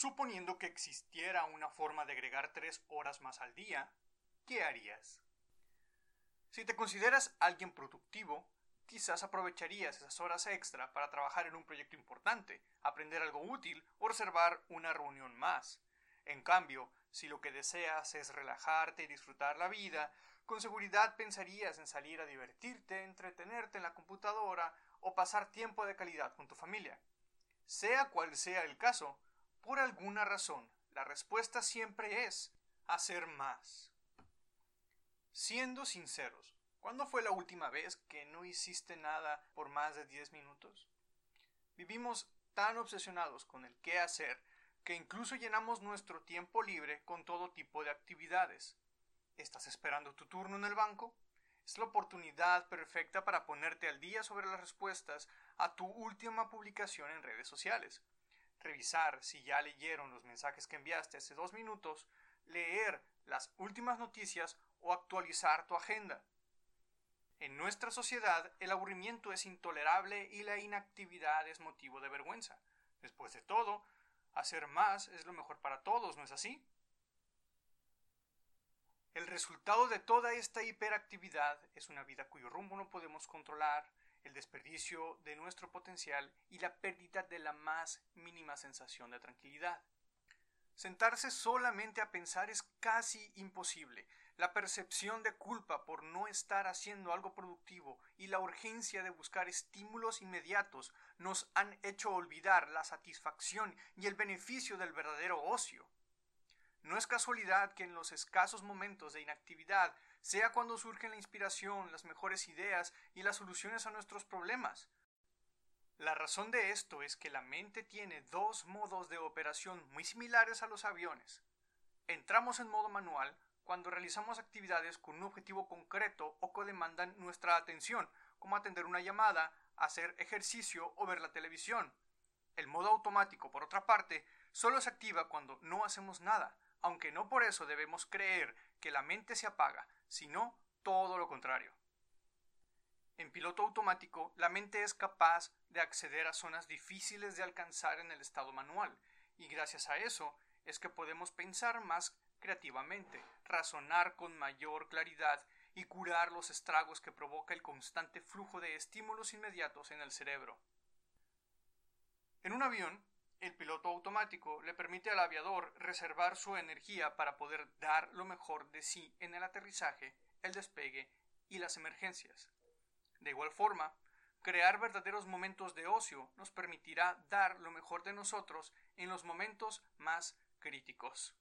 Suponiendo que existiera una forma de agregar tres horas más al día, ¿qué harías? Si te consideras alguien productivo, quizás aprovecharías esas horas extra para trabajar en un proyecto importante, aprender algo útil o reservar una reunión más. En cambio, si lo que deseas es relajarte y disfrutar la vida, con seguridad pensarías en salir a divertirte, entretenerte en la computadora o pasar tiempo de calidad con tu familia. Sea cual sea el caso, por alguna razón, la respuesta siempre es hacer más. Siendo sinceros, ¿cuándo fue la última vez que no hiciste nada por más de 10 minutos? Vivimos tan obsesionados con el qué hacer que incluso llenamos nuestro tiempo libre con todo tipo de actividades. ¿Estás esperando tu turno en el banco? Es la oportunidad perfecta para ponerte al día sobre las respuestas a tu última publicación en redes sociales revisar si ya leyeron los mensajes que enviaste hace dos minutos, leer las últimas noticias o actualizar tu agenda. En nuestra sociedad el aburrimiento es intolerable y la inactividad es motivo de vergüenza. Después de todo, hacer más es lo mejor para todos, ¿no es así? El resultado de toda esta hiperactividad es una vida cuyo rumbo no podemos controlar, el desperdicio de nuestro potencial y la pérdida de la más mínima sensación de tranquilidad. Sentarse solamente a pensar es casi imposible. La percepción de culpa por no estar haciendo algo productivo y la urgencia de buscar estímulos inmediatos nos han hecho olvidar la satisfacción y el beneficio del verdadero ocio. No es casualidad que en los escasos momentos de inactividad sea cuando surgen la inspiración, las mejores ideas y las soluciones a nuestros problemas. La razón de esto es que la mente tiene dos modos de operación muy similares a los aviones. Entramos en modo manual cuando realizamos actividades con un objetivo concreto o que demandan nuestra atención, como atender una llamada, hacer ejercicio o ver la televisión. El modo automático, por otra parte, solo se activa cuando no hacemos nada, aunque no por eso debemos creer que la mente se apaga, sino todo lo contrario. En piloto automático, la mente es capaz de acceder a zonas difíciles de alcanzar en el estado manual, y gracias a eso es que podemos pensar más creativamente, razonar con mayor claridad y curar los estragos que provoca el constante flujo de estímulos inmediatos en el cerebro. En un avión, el piloto automático le permite al aviador reservar su energía para poder dar lo mejor de sí en el aterrizaje, el despegue y las emergencias. De igual forma, crear verdaderos momentos de ocio nos permitirá dar lo mejor de nosotros en los momentos más críticos.